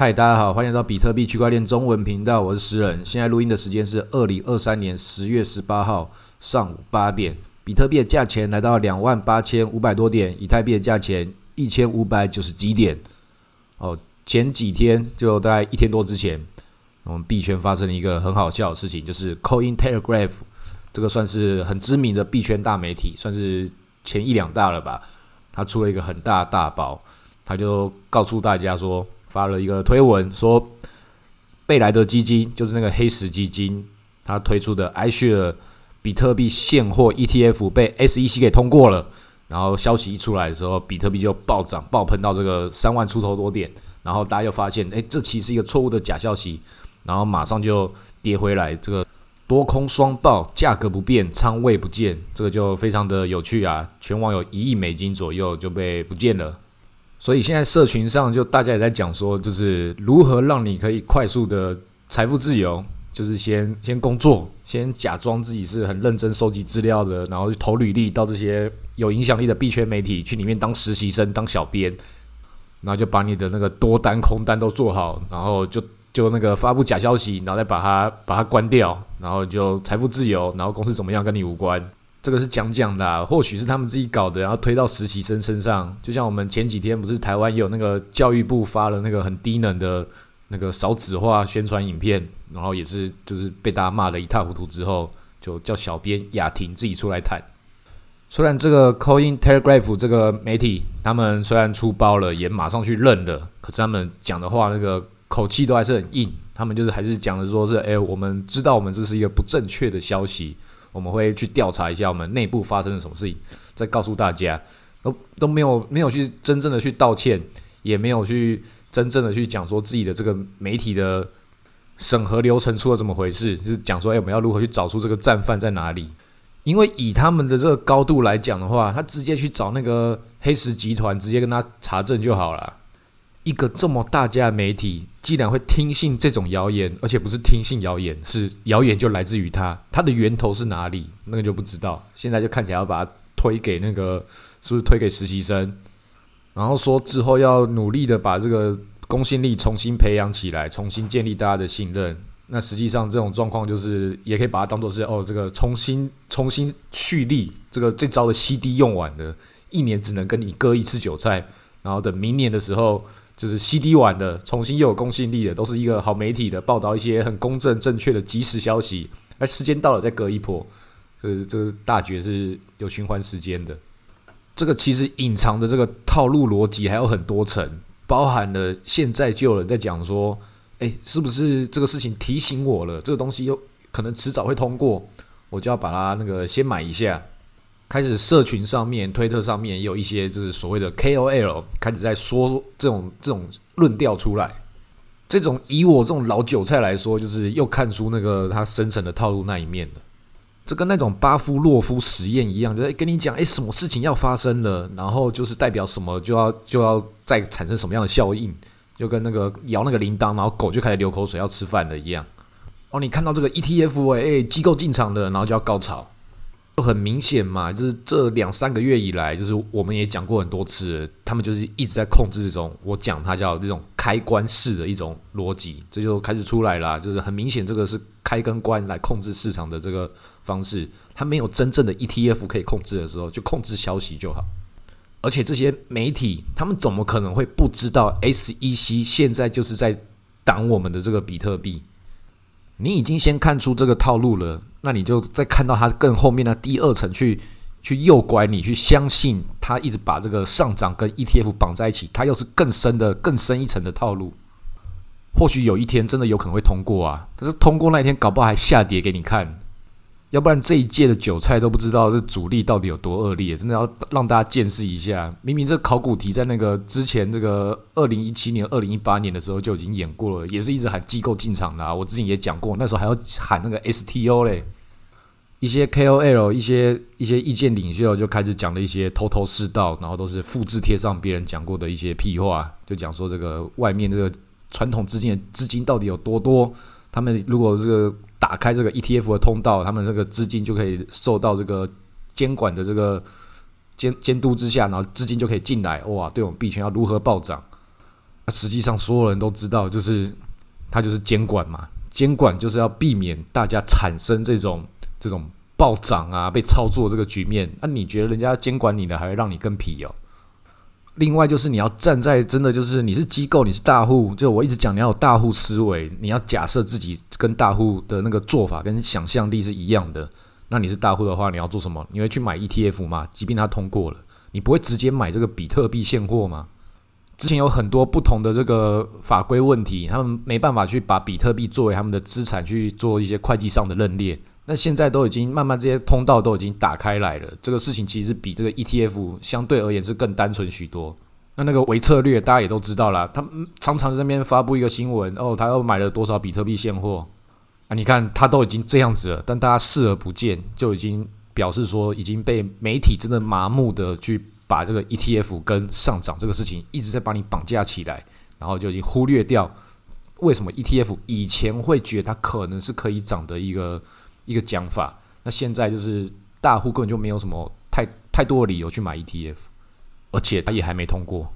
嗨，大家好，欢迎来到比特币区块链中文频道，我是诗人。现在录音的时间是二零二三年十月十八号上午八点，比特币的价钱来到两万八千五百多点，以太币的价钱一千五百九十几点。哦，前几天就大概一天多之前，我们币圈发生了一个很好笑的事情，就是 Coin Telegraph 这个算是很知名的币圈大媒体，算是前一两大了吧。他出了一个很大大包，他就告诉大家说。发了一个推文说，贝莱德基金就是那个黑石基金，他推出的 iShare 比特币现货 ETF 被 SEC 给通过了。然后消息一出来的时候，比特币就暴涨暴喷到这个三万出头多点。然后大家又发现，哎，这其实是一个错误的假消息。然后马上就跌回来，这个多空双爆，价格不变，仓位不见，这个就非常的有趣啊！全网有一亿美金左右就被不见了。所以现在社群上就大家也在讲说，就是如何让你可以快速的财富自由，就是先先工作，先假装自己是很认真收集资料的，然后投履历到这些有影响力的币圈媒体去里面当实习生、当小编，然后就把你的那个多单空单都做好，然后就就那个发布假消息，然后再把它把它关掉，然后就财富自由，然后公司怎么样跟你无关。这个是讲讲的，或许是他们自己搞的，然后推到实习生身上。就像我们前几天不是台湾有那个教育部发了那个很低能的那个少子化宣传影片，然后也是就是被大家骂得一塌糊涂之后，就叫小编雅婷自己出来谈。虽然这个 Coin Telegraph 这个媒体他们虽然出包了，也马上去认了，可是他们讲的话那个口气都还是很硬。他们就是还是讲的说是，哎，我们知道我们这是一个不正确的消息。我们会去调查一下我们内部发生了什么事情，再告诉大家。都都没有没有去真正的去道歉，也没有去真正的去讲说自己的这个媒体的审核流程出了怎么回事，就是讲说，哎，我们要如何去找出这个战犯在哪里？因为以他们的这个高度来讲的话，他直接去找那个黑石集团，直接跟他查证就好了。一个这么大家的媒体，既然会听信这种谣言，而且不是听信谣言，是谣言就来自于他，他的源头是哪里，那个就不知道。现在就看起来要把它推给那个，是不是推给实习生？然后说之后要努力的把这个公信力重新培养起来，重新建立大家的信任。那实际上这种状况就是，也可以把它当做是哦，这个重新重新蓄力，这个这招的 CD 用完了，一年只能跟你割一次韭菜，然后等明年的时候。就是 CD 完的，重新又有公信力的，都是一个好媒体的报道一些很公正正确的即时消息。而时间到了再隔一波，这这个大绝是有循环时间的。这个其实隐藏的这个套路逻辑还有很多层，包含了现在就有人在讲说，哎，是不是这个事情提醒我了？这个东西又可能迟早会通过，我就要把它那个先买一下。开始社群上面、推特上面也有一些就是所谓的 KOL 开始在说这种这种论调出来。这种以我这种老韭菜来说，就是又看出那个他深层的套路那一面了。这跟那种巴夫洛夫实验一样，就是跟你讲，哎，什么事情要发生了，然后就是代表什么就要就要再产生什么样的效应，就跟那个摇那个铃铛，然后狗就开始流口水要吃饭了一样。哦，你看到这个 ETF 哎，机构进场的，然后就要高潮。就很明显嘛，就是这两三个月以来，就是我们也讲过很多次，他们就是一直在控制这种我讲它叫这种开关式的一种逻辑，这就开始出来了。就是很明显，这个是开跟关来控制市场的这个方式。它没有真正的 ETF 可以控制的时候，就控制消息就好。而且这些媒体，他们怎么可能会不知道 SEC 现在就是在挡我们的这个比特币？你已经先看出这个套路了，那你就再看到它更后面的第二层去去诱拐你，去相信它一直把这个上涨跟 ETF 绑在一起，它又是更深的、更深一层的套路。或许有一天真的有可能会通过啊，但是通过那一天，搞不好还下跌给你看。要不然这一届的韭菜都不知道这主力到底有多恶劣，真的要让大家见识一下。明明这考古题在那个之前这个二零一七年、二零一八年的时候就已经演过了，也是一直喊机构进场的。啊。我之前也讲过，那时候还要喊那个 STO 嘞。一些 KOL、一些一些意见领袖就开始讲了一些头头是道，然后都是复制贴上别人讲过的一些屁话，就讲说这个外面这个传统资金的资金到底有多多。他们如果这个。打开这个 ETF 的通道，他们这个资金就可以受到这个监管的这个监监督之下，然后资金就可以进来。哇，对我们币圈要如何暴涨？实际上所有人都知道，就是它就是监管嘛，监管就是要避免大家产生这种这种暴涨啊、被操作这个局面。那你觉得人家监管你的，还会让你更皮哦？另外就是你要站在真的就是你是机构，你是大户，就我一直讲你要有大户思维，你要假设自己跟大户的那个做法跟想象力是一样的。那你是大户的话，你要做什么？你会去买 ETF 吗？即便它通过了，你不会直接买这个比特币现货吗？之前有很多不同的这个法规问题，他们没办法去把比特币作为他们的资产去做一些会计上的认列。那现在都已经慢慢这些通道都已经打开来了，这个事情其实比这个 ETF 相对而言是更单纯许多。那那个微策略大家也都知道了，他常常在那边发布一个新闻，哦，他又买了多少比特币现货啊？你看他都已经这样子了，但大家视而不见，就已经表示说已经被媒体真的麻木的去把这个 ETF 跟上涨这个事情一直在把你绑架起来，然后就已经忽略掉为什么 ETF 以前会觉得它可能是可以涨的一个。一个讲法，那现在就是大户根本就没有什么太太多的理由去买 ETF，而且它也还没通过。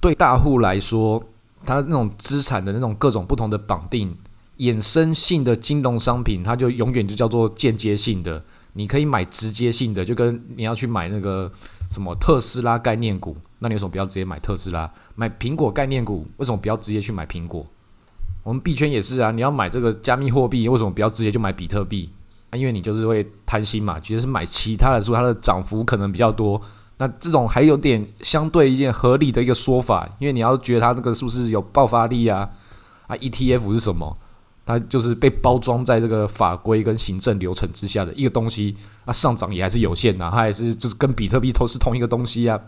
对大户来说，他那种资产的那种各种不同的绑定、衍生性的金融商品，它就永远就叫做间接性的。你可以买直接性的，就跟你要去买那个什么特斯拉概念股，那你为什么不要直接买特斯拉？买苹果概念股，为什么不要直接去买苹果？我们币圈也是啊，你要买这个加密货币，为什么不要直接就买比特币啊？因为你就是会贪心嘛，其实是买其他的，是不是它的涨幅可能比较多？那这种还有点相对一件合理的一个说法，因为你要觉得它那个是不是有爆发力啊？啊，ETF 是什么？它就是被包装在这个法规跟行政流程之下的一个东西，那上涨也还是有限的，它还是就是跟比特币都是同一个东西啊。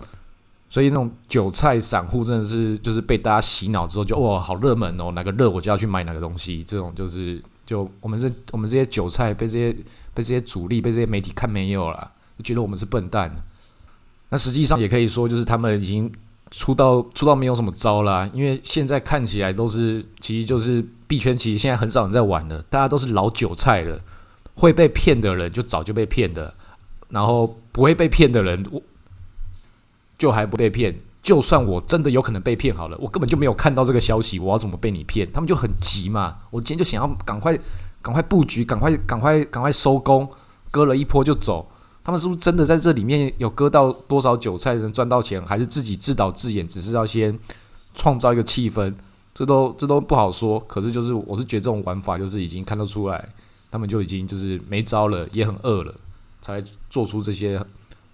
所以那种韭菜散户真的是就是被大家洗脑之后就哇好热门哦哪个热我就要去买哪个东西这种就是就我们这我们这些韭菜被这些被这些主力被这些媒体看没有了就觉得我们是笨蛋，那实际上也可以说就是他们已经出到出到没有什么招啦，因为现在看起来都是其实就是币圈其实现在很少人在玩了，大家都是老韭菜了，会被骗的人就早就被骗的，然后不会被骗的人我。就还不被骗，就算我真的有可能被骗好了，我根本就没有看到这个消息，我要怎么被你骗？他们就很急嘛，我今天就想要赶快赶快布局，赶快赶快赶快收工，割了一波就走。他们是不是真的在这里面有割到多少韭菜能赚到钱，还是自己自导自演，只是要先创造一个气氛？这都这都不好说。可是就是我是觉得这种玩法就是已经看得出来，他们就已经就是没招了，也很饿了，才做出这些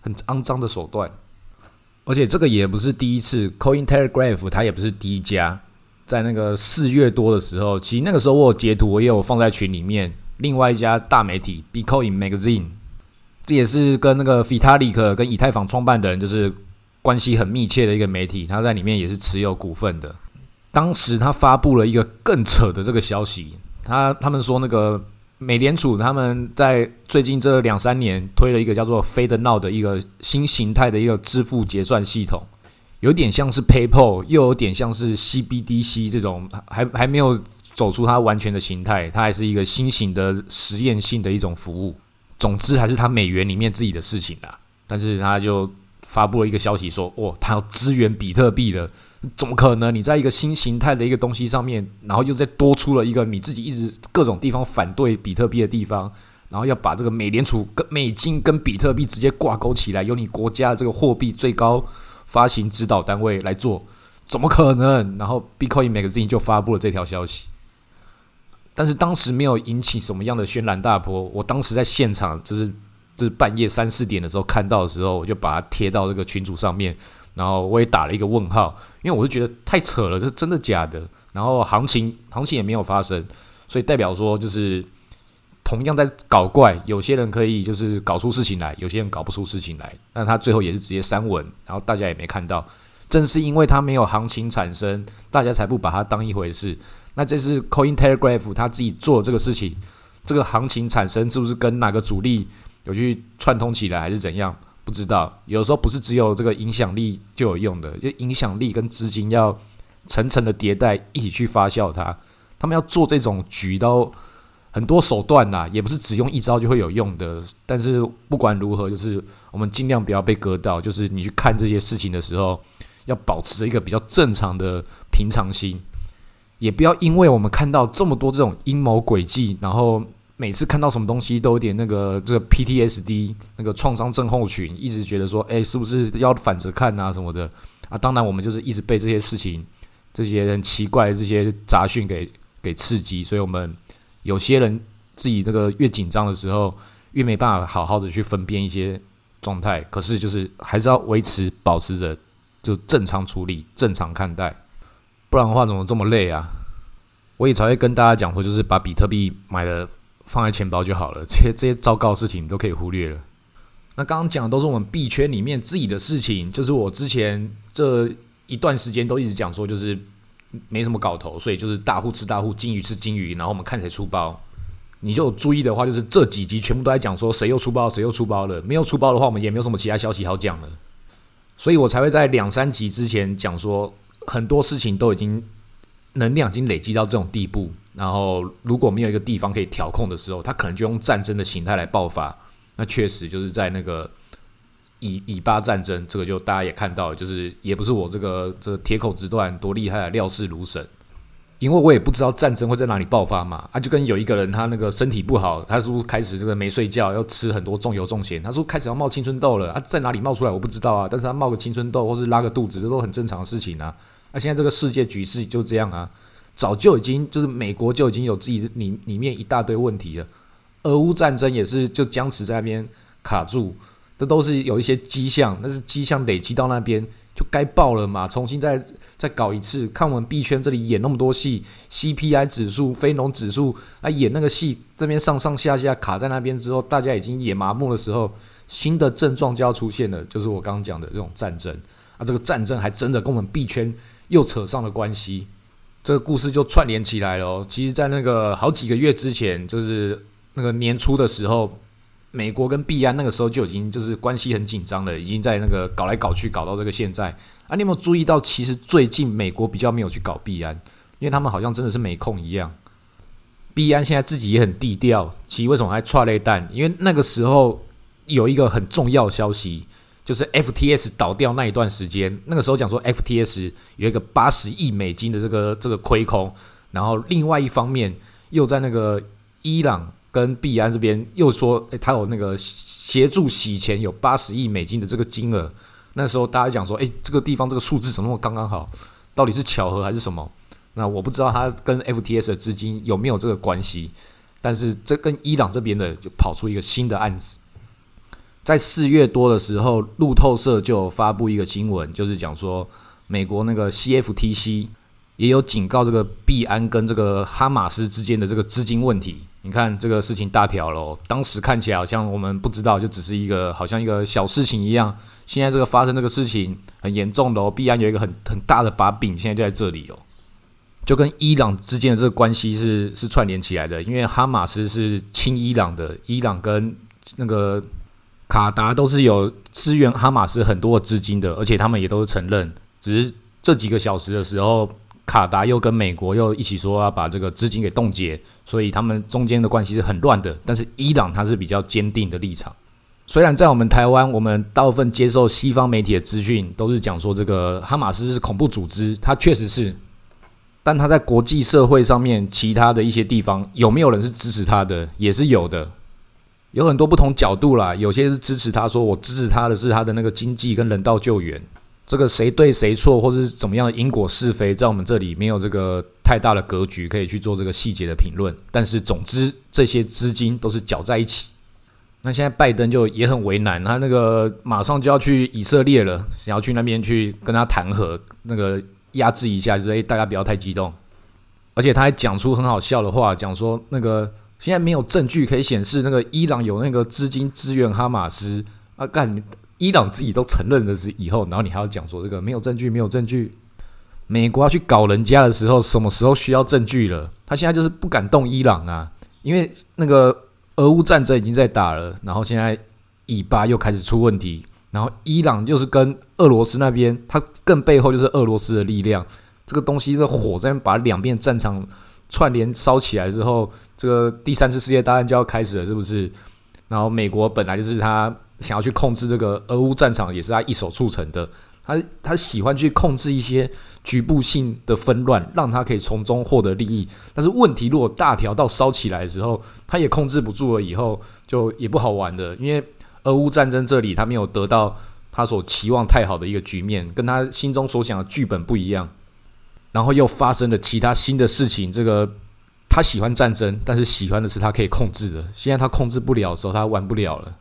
很肮脏的手段。而且这个也不是第一次，Coin Telegraph 它也不是第一家，在那个四月多的时候，其实那个时候我有截图，我也有放在群里面。另外一家大媒体 b i c o i n Magazine，这也是跟那个 Vitalik 跟以太坊创办的人就是关系很密切的一个媒体，他在里面也是持有股份的。当时他发布了一个更扯的这个消息，他他们说那个。美联储他们在最近这两三年推了一个叫做 Fed Now 的一个新形态的一个支付结算系统，有点像是 PayPal，又有点像是 CBDC 这种，还还没有走出它完全的形态，它还是一个新型的实验性的一种服务。总之还是它美元里面自己的事情啦。但是它就发布了一个消息说，哦，它要支援比特币了。怎么可能？你在一个新形态的一个东西上面，然后又再多出了一个你自己一直各种地方反对比特币的地方，然后要把这个美联储跟美金跟比特币直接挂钩起来，由你国家这个货币最高发行指导单位来做，怎么可能？然后 Bitcoin Magazine 就发布了这条消息，但是当时没有引起什么样的轩然大波。我当时在现场，就是就是半夜三四点的时候看到的时候，我就把它贴到这个群组上面。然后我也打了一个问号，因为我是觉得太扯了，这是真的假的？然后行情行情也没有发生，所以代表说就是同样在搞怪，有些人可以就是搞出事情来，有些人搞不出事情来。那他最后也是直接删文，然后大家也没看到。正是因为他没有行情产生，大家才不把它当一回事。那这是 Coin Telegraph 他自己做这个事情，这个行情产生是不是跟哪个主力有去串通起来，还是怎样？不知道，有时候不是只有这个影响力就有用的，就影响力跟资金要层层的迭代，一起去发酵它。他们要做这种局都很多手段呐，也不是只用一招就会有用的。但是不管如何，就是我们尽量不要被割到。就是你去看这些事情的时候，要保持着一个比较正常的平常心，也不要因为我们看到这么多这种阴谋诡计，然后每次看到什么东西都有点那个这个 PTSD 那个创伤症候群，一直觉得说，哎，是不是要反着看啊什么的啊？当然，我们就是一直被这些事情、这些很奇怪的这些杂讯给给刺激，所以我们有些人自己这个越紧张的时候，越没办法好好的去分辨一些。状态，可是就是还是要维持保持着就正常处理、正常看待，不然的话怎么这么累啊？我也才会跟大家讲说，就是把比特币买了放在钱包就好了，这些这些糟糕的事情都可以忽略了。那刚刚讲的都是我们币圈里面自己的事情，就是我之前这一段时间都一直讲说，就是没什么搞头，所以就是大户吃大户，金鱼吃金鱼，然后我们看谁出包。你就注意的话，就是这几集全部都在讲说谁又出包，谁又出包了。没有出包的话，我们也没有什么其他消息好讲了。所以我才会在两三集之前讲说，很多事情都已经能量已经累积到这种地步。然后如果没有一个地方可以调控的时候，他可能就用战争的形态来爆发。那确实就是在那个以以巴战争，这个就大家也看到，就是也不是我这个这个铁口直断多厉害，料事如神。因为我也不知道战争会在哪里爆发嘛，啊，就跟有一个人他那个身体不好，他是不是开始这个没睡觉，要吃很多重油重咸，他说开始要冒青春痘了啊，在哪里冒出来我不知道啊，但是他冒个青春痘或是拉个肚子，这都很正常的事情啊。那现在这个世界局势就这样啊，早就已经就是美国就已经有自己里里面一大堆问题了，俄乌战争也是就僵持在那边卡住，这都是有一些迹象，那是迹象累积到那边。就该爆了嘛，重新再再搞一次，看我们币圈这里演那么多戏，CPI 指数、非农指数啊，演那个戏，这边上上下下卡在那边之后，大家已经演麻木的时候，新的症状就要出现了，就是我刚刚讲的这种战争啊，这个战争还真的跟我们币圈又扯上了关系，这个故事就串联起来了哦。其实，在那个好几个月之前，就是那个年初的时候。美国跟币安那个时候就已经就是关系很紧张了，已经在那个搞来搞去，搞到这个现在啊！你有没有注意到，其实最近美国比较没有去搞币安，因为他们好像真的是没空一样。币安现在自己也很低调，其实为什么还踹了一弹？因为那个时候有一个很重要消息，就是 FTS 倒掉那一段时间，那个时候讲说 FTS 有一个八十亿美金的这个这个亏空，然后另外一方面又在那个伊朗。跟币安这边又说，诶，他有那个协助洗钱，有八十亿美金的这个金额。那时候大家讲说，诶，这个地方这个数字怎么那么刚刚好？到底是巧合还是什么？那我不知道他跟 FTS 的资金有没有这个关系。但是这跟伊朗这边的就跑出一个新的案子，在四月多的时候，路透社就发布一个新闻，就是讲说美国那个 CFTC 也有警告这个币安跟这个哈马斯之间的这个资金问题。你看这个事情大条了，当时看起来好像我们不知道，就只是一个好像一个小事情一样。现在这个发生这个事情很严重的哦，必然有一个很很大的把柄，现在就在这里哦，就跟伊朗之间的这个关系是是串联起来的。因为哈马斯是亲伊朗的，伊朗跟那个卡达都是有支援哈马斯很多的资金的，而且他们也都是承认。只是这几个小时的时候。卡达又跟美国又一起说要把这个资金给冻结，所以他们中间的关系是很乱的。但是伊朗它是比较坚定的立场。虽然在我们台湾，我们大部分接受西方媒体的资讯都是讲说这个哈马斯是恐怖组织，它确实是。但他在国际社会上面，其他的一些地方有没有人是支持他的，也是有的。有很多不同角度啦，有些是支持他，说我支持他的是他的那个经济跟人道救援。这个谁对谁错，或者是怎么样的因果是非，在我们这里没有这个太大的格局可以去做这个细节的评论。但是总之，这些资金都是搅在一起。那现在拜登就也很为难，他那个马上就要去以色列了，想要去那边去跟他谈和，那个压制一下，就是诶，大家不要太激动。而且他还讲出很好笑的话，讲说那个现在没有证据可以显示那个伊朗有那个资金支援哈马斯啊，干。伊朗自己都承认的是以后，然后你还要讲说这个没有证据，没有证据。美国要去搞人家的时候，什么时候需要证据了？他现在就是不敢动伊朗啊，因为那个俄乌战争已经在打了，然后现在以巴又开始出问题，然后伊朗又是跟俄罗斯那边，他更背后就是俄罗斯的力量。这个东西的火在把两边战场串联烧起来之后，这个第三次世界大战就要开始了，是不是？然后美国本来就是他。想要去控制这个俄乌战场，也是他一手促成的。他他喜欢去控制一些局部性的纷乱，让他可以从中获得利益。但是问题如果大条到烧起来的时候，他也控制不住了，以后就也不好玩的。因为俄乌战争这里他没有得到他所期望太好的一个局面，跟他心中所想的剧本不一样。然后又发生了其他新的事情，这个。他喜欢战争，但是喜欢的是他可以控制的。现在他控制不了的时候，他玩不了了。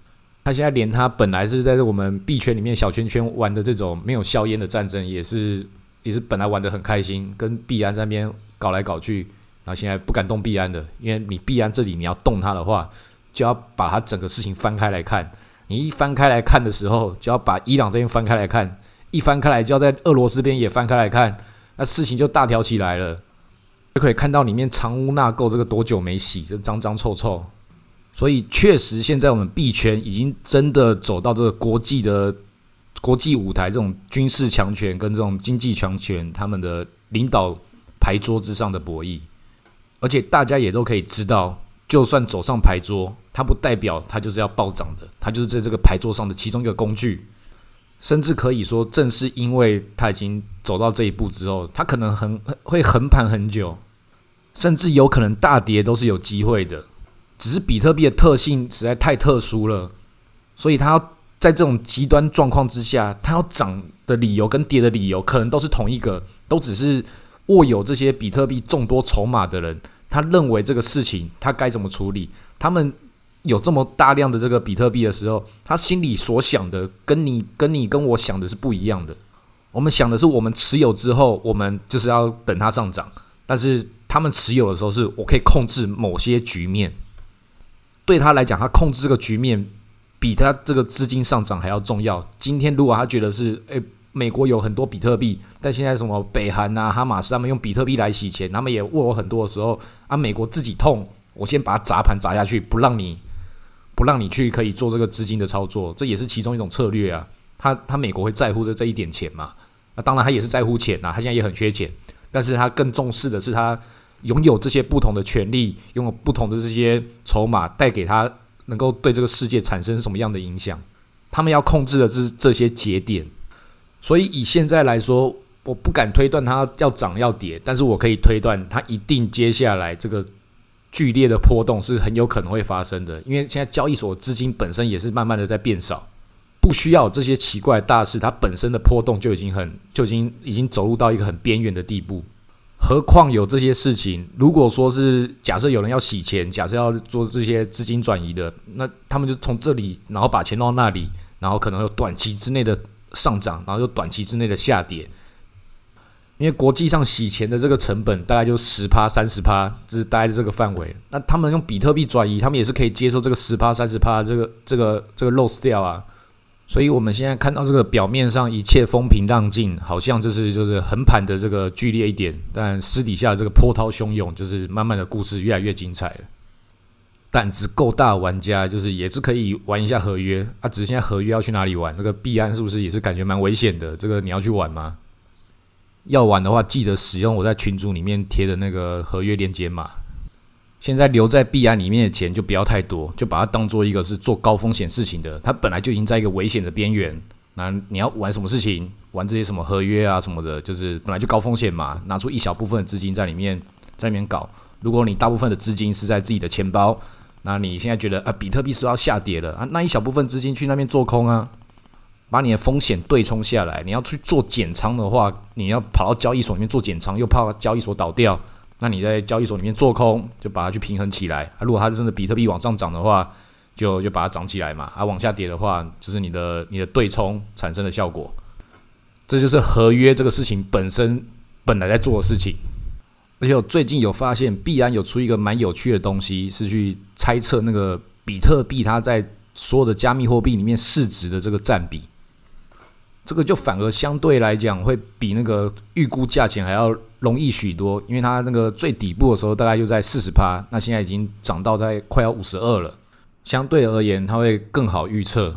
他现在连他本来是在我们币圈里面小圈圈玩的这种没有硝烟的战争，也是也是本来玩的很开心，跟币安这边搞来搞去，然后现在不敢动币安的，因为你币安这里你要动它的话，就要把它整个事情翻开来看。你一翻开来看的时候，就要把伊朗这边翻开来看，一翻开来就要在俄罗斯边也翻开来看，那事情就大条起来了。就可以看到里面藏污纳垢，这个多久没洗，这脏脏臭臭。所以确实，现在我们币圈已经真的走到这个国际的国际舞台，这种军事强权跟这种经济强权他们的领导牌桌之上的博弈。而且大家也都可以知道，就算走上牌桌，它不代表它就是要暴涨的，它就是在这个牌桌上的其中一个工具。甚至可以说，正是因为它已经走到这一步之后，它可能很会横盘很久。甚至有可能大跌都是有机会的，只是比特币的特性实在太特殊了，所以它要在这种极端状况之下，它要涨的理由跟跌的理由可能都是同一个，都只是握有这些比特币众多筹码的人，他认为这个事情他该怎么处理。他们有这么大量的这个比特币的时候，他心里所想的跟你跟你跟我想的是不一样的。我们想的是，我们持有之后，我们就是要等它上涨，但是。他们持有的时候，是我可以控制某些局面。对他来讲，他控制这个局面比他这个资金上涨还要重要。今天如果他觉得是，诶，美国有很多比特币，但现在什么北韩啊、哈马斯他们用比特币来洗钱，他们也握有很多的时候，啊，美国自己痛，我先把它砸盘砸下去，不让你不让你去可以做这个资金的操作，这也是其中一种策略啊。他他美国会在乎这这一点钱嘛？那当然他也是在乎钱呐，他现在也很缺钱，但是他更重视的是他。拥有这些不同的权利，拥有不同的这些筹码，带给他能够对这个世界产生什么样的影响？他们要控制的是这些节点。所以以现在来说，我不敢推断它要涨要跌，但是我可以推断它一定接下来这个剧烈的波动是很有可能会发生的。因为现在交易所资金本身也是慢慢的在变少，不需要这些奇怪大事，它本身的波动就已经很就已经已经走入到一个很边缘的地步。何况有这些事情，如果说是假设有人要洗钱，假设要做这些资金转移的，那他们就从这里，然后把钱弄到那里，然后可能有短期之内的上涨，然后又短期之内的下跌。因为国际上洗钱的这个成本大概就十趴、三十趴，就是大概这个范围。那他们用比特币转移，他们也是可以接受这个十趴、三十趴这个、这个、这个 loss 掉啊。所以，我们现在看到这个表面上一切风平浪静，好像就是就是横盘的这个剧烈一点，但私底下这个波涛汹涌，就是慢慢的故事越来越精彩了。胆子够大玩家，就是也是可以玩一下合约啊。只是现在合约要去哪里玩？那个币安是不是也是感觉蛮危险的？这个你要去玩吗？要玩的话，记得使用我在群组里面贴的那个合约链接码。现在留在币安里面的钱就不要太多，就把它当做一个是做高风险事情的。它本来就已经在一个危险的边缘。那你要玩什么事情？玩这些什么合约啊什么的，就是本来就高风险嘛。拿出一小部分的资金在里面，在里面搞。如果你大部分的资金是在自己的钱包，那你现在觉得啊，比特币是要下跌了啊，那一小部分资金去那边做空啊，把你的风险对冲下来。你要去做减仓的话，你要跑到交易所里面做减仓，又怕交易所倒掉。那你在交易所里面做空，就把它去平衡起来。啊，如果它真的比特币往上涨的话，就就把它涨起来嘛。啊，往下跌的话，就是你的你的对冲产生的效果。这就是合约这个事情本身本来在做的事情。而且我最近有发现，币安有出一个蛮有趣的东西，是去猜测那个比特币它在所有的加密货币里面市值的这个占比。这个就反而相对来讲会比那个预估价钱还要。容易许多，因为它那个最底部的时候大概就在四十趴，那现在已经涨到在快要五十二了。相对而言，它会更好预测，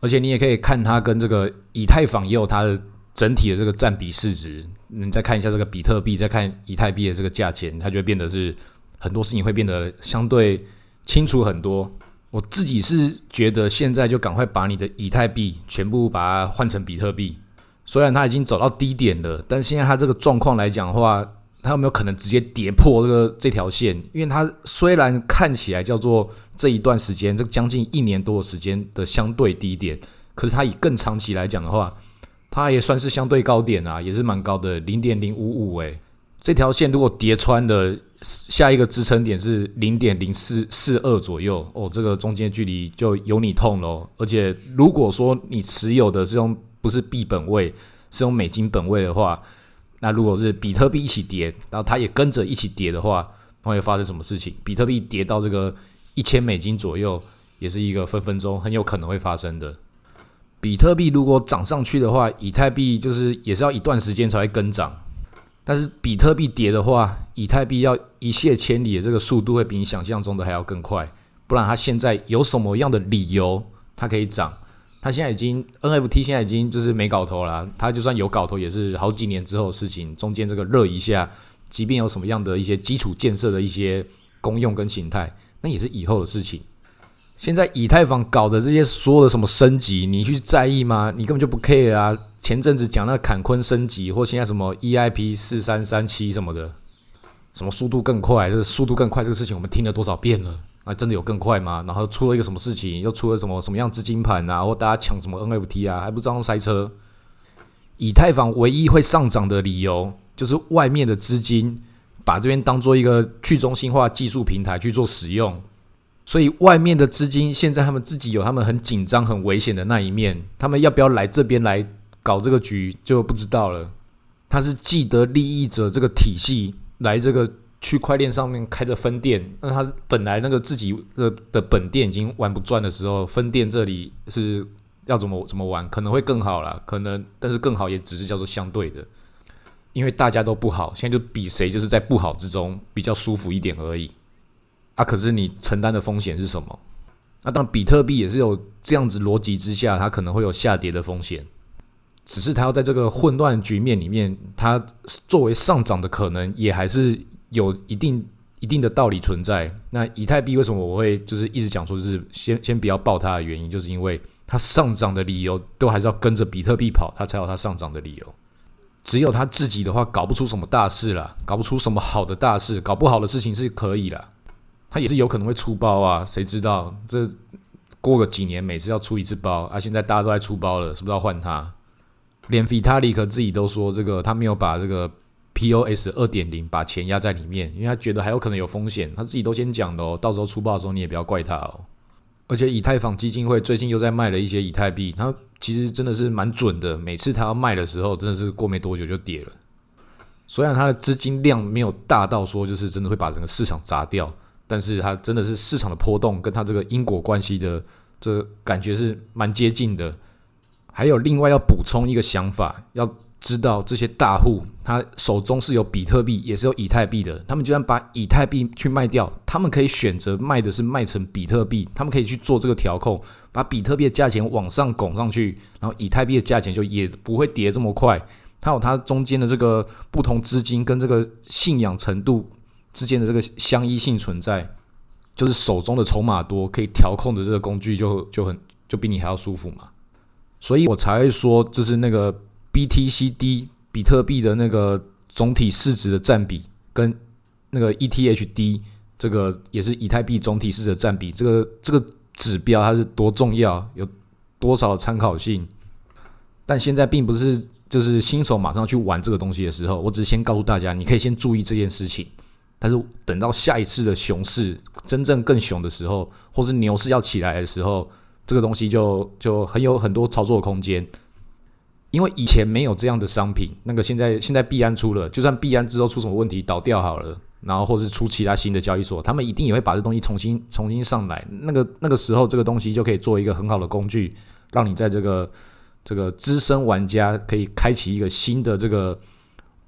而且你也可以看它跟这个以太坊也有它的整体的这个占比市值。你再看一下这个比特币，再看以太币的这个价钱，它就会变得是很多事情会变得相对清楚很多。我自己是觉得现在就赶快把你的以太币全部把它换成比特币。虽然它已经走到低点了，但现在它这个状况来讲的话，它有没有可能直接跌破这个这条线？因为它虽然看起来叫做这一段时间，这将近一年多的时间的相对低点，可是它以更长期来讲的话，它也算是相对高点啊，也是蛮高的，零点零五五诶。这条线如果跌穿的下一个支撑点是零点零四四二左右哦，这个中间距离就有你痛喽。而且如果说你持有的是用不是币本位，是用美金本位的话，那如果是比特币一起跌，然后它也跟着一起跌的话，会发生什么事情？比特币跌到这个一千美金左右，也是一个分分钟很有可能会发生的。比特币如果涨上去的话，以太币就是也是要一段时间才会跟涨。但是比特币跌的话，以太币要一泻千里的这个速度会比你想象中的还要更快。不然它现在有什么样的理由它可以涨？它现在已经 NFT 现在已经就是没搞头了。它就算有搞头，也是好几年之后的事情。中间这个热一下，即便有什么样的一些基础建设的一些功用跟形态，那也是以后的事情。现在以太坊搞的这些所有的什么升级，你去在意吗？你根本就不 care 啊！前阵子讲那个坎昆升级，或现在什么 EIP 四三三七什么的，什么速度更快，这个速度更快这个事情，我们听了多少遍了？啊，真的有更快吗？然后出了一个什么事情，又出了什么什么样资金盘啊，或大家抢什么 NFT 啊，还不照样塞车？以太坊唯一会上涨的理由，就是外面的资金把这边当做一个去中心化技术平台去做使用，所以外面的资金现在他们自己有他们很紧张、很危险的那一面，他们要不要来这边来？搞这个局就不知道了，他是既得利益者这个体系来这个区块链上面开的分店，那他本来那个自己的的本店已经玩不转的时候，分店这里是要怎么怎么玩，可能会更好了，可能但是更好也只是叫做相对的，因为大家都不好，现在就比谁就是在不好之中比较舒服一点而已。啊，可是你承担的风险是什么？那当比特币也是有这样子逻辑之下，它可能会有下跌的风险。只是它要在这个混乱局面里面，它作为上涨的可能也还是有一定一定的道理存在。那以太币为什么我会就是一直讲说，就是先先不要爆它的原因，就是因为它上涨的理由都还是要跟着比特币跑，它才有它上涨的理由。只有它自己的话，搞不出什么大事了，搞不出什么好的大事，搞不好的事情是可以了。它也是有可能会出包啊，谁知道？这过个几年，每次要出一次包啊，现在大家都在出包了，是不是要换它？连 Vitalik 自己都说，这个他没有把这个 POS 二点零把钱压在里面，因为他觉得还有可能有风险。他自己都先讲的哦，到时候出报的时候你也不要怪他哦。而且以太坊基金会最近又在卖了一些以太币，他其实真的是蛮准的。每次他要卖的时候，真的是过没多久就跌了。虽然他的资金量没有大到说就是真的会把整个市场砸掉，但是它真的是市场的波动跟它这个因果关系的这感觉是蛮接近的。还有另外要补充一个想法，要知道这些大户他手中是有比特币，也是有以太币的。他们就算把以太币去卖掉，他们可以选择卖的是卖成比特币，他们可以去做这个调控，把比特币的价钱往上拱上去，然后以太币的价钱就也不会跌这么快。还有它中间的这个不同资金跟这个信仰程度之间的这个相依性存在，就是手中的筹码多，可以调控的这个工具就就很就比你还要舒服嘛。所以我才会说，就是那个 BTCD 比特币的那个总体市值的占比，跟那个 ETHD 这个也是以太币总体市值的占比，这个这个指标它是多重要，有多少参考性？但现在并不是就是新手马上去玩这个东西的时候，我只是先告诉大家，你可以先注意这件事情。但是等到下一次的熊市真正更熊的时候，或是牛市要起来的时候。这个东西就就很有很多操作空间，因为以前没有这样的商品，那个现在现在币安出了，就算币安之后出什么问题倒掉好了，然后或是出其他新的交易所，他们一定也会把这东西重新重新上来。那个那个时候，这个东西就可以做一个很好的工具，让你在这个这个资深玩家可以开启一个新的这个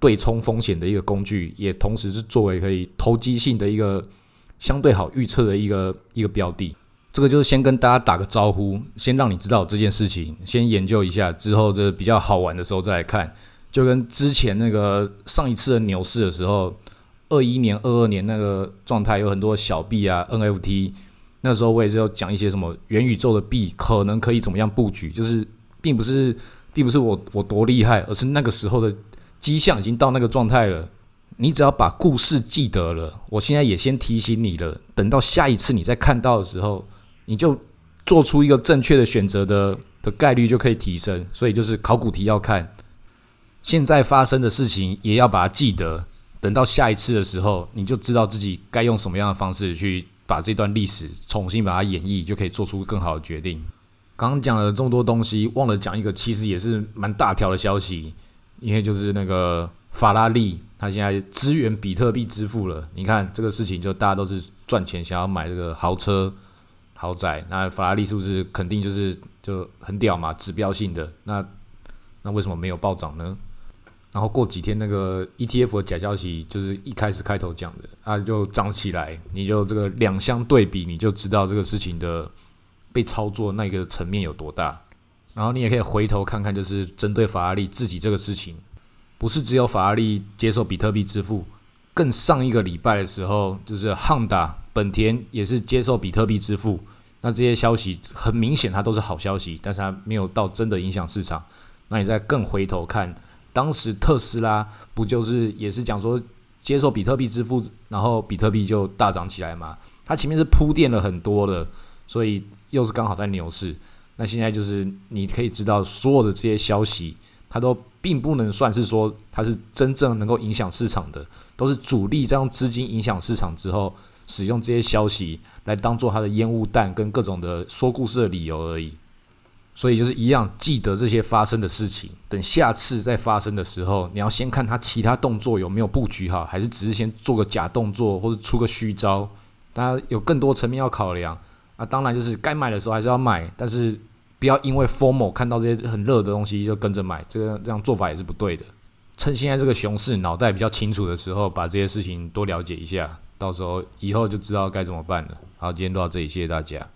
对冲风险的一个工具，也同时是作为可以投机性的一个相对好预测的一个一个标的。这个就是先跟大家打个招呼，先让你知道这件事情，先研究一下，之后这比较好玩的时候再来看。就跟之前那个上一次的牛市的时候，二一年、二二年那个状态，有很多小币啊、NFT，那时候我也是要讲一些什么元宇宙的币可能可以怎么样布局，就是并不是。并不是我我多厉害，而是那个时候的迹象已经到那个状态了。你只要把故事记得了，我现在也先提醒你了。等到下一次你再看到的时候，你就做出一个正确的选择的的概率就可以提升。所以就是考古题要看，现在发生的事情也要把它记得。等到下一次的时候，你就知道自己该用什么样的方式去把这段历史重新把它演绎，就可以做出更好的决定。刚刚讲了这么多东西，忘了讲一个，其实也是蛮大条的消息，因为就是那个法拉利，它现在支援比特币支付了。你看这个事情，就大家都是赚钱，想要买这个豪车、豪宅，那法拉利是不是肯定就是就很屌嘛？指标性的，那那为什么没有暴涨呢？然后过几天那个 ETF 的假消息，就是一开始开头讲的啊，就涨起来，你就这个两相对比，你就知道这个事情的被操作那个层面有多大。然后你也可以回头看看，就是针对法拉利自己这个事情，不是只有法拉利接受比特币支付，更上一个礼拜的时候，就是汉达本田也是接受比特币支付。那这些消息很明显，它都是好消息，但是它没有到真的影响市场。那你再更回头看。当时特斯拉不就是也是讲说接受比特币支付，然后比特币就大涨起来嘛？它前面是铺垫了很多的，所以又是刚好在牛市。那现在就是你可以知道，所有的这些消息，它都并不能算是说它是真正能够影响市场的，都是主力这样资金影响市场之后，使用这些消息来当做它的烟雾弹跟各种的说故事的理由而已。所以就是一样，记得这些发生的事情。等下次再发生的时候，你要先看他其他动作有没有布局好，还是只是先做个假动作，或者出个虚招。大家有更多层面要考量啊。当然就是该买的时候还是要买，但是不要因为 formal 看到这些很热的东西就跟着买，这个这样做法也是不对的。趁现在这个熊市脑袋比较清楚的时候，把这些事情多了解一下，到时候以后就知道该怎么办了。好，今天就到这里，谢谢大家。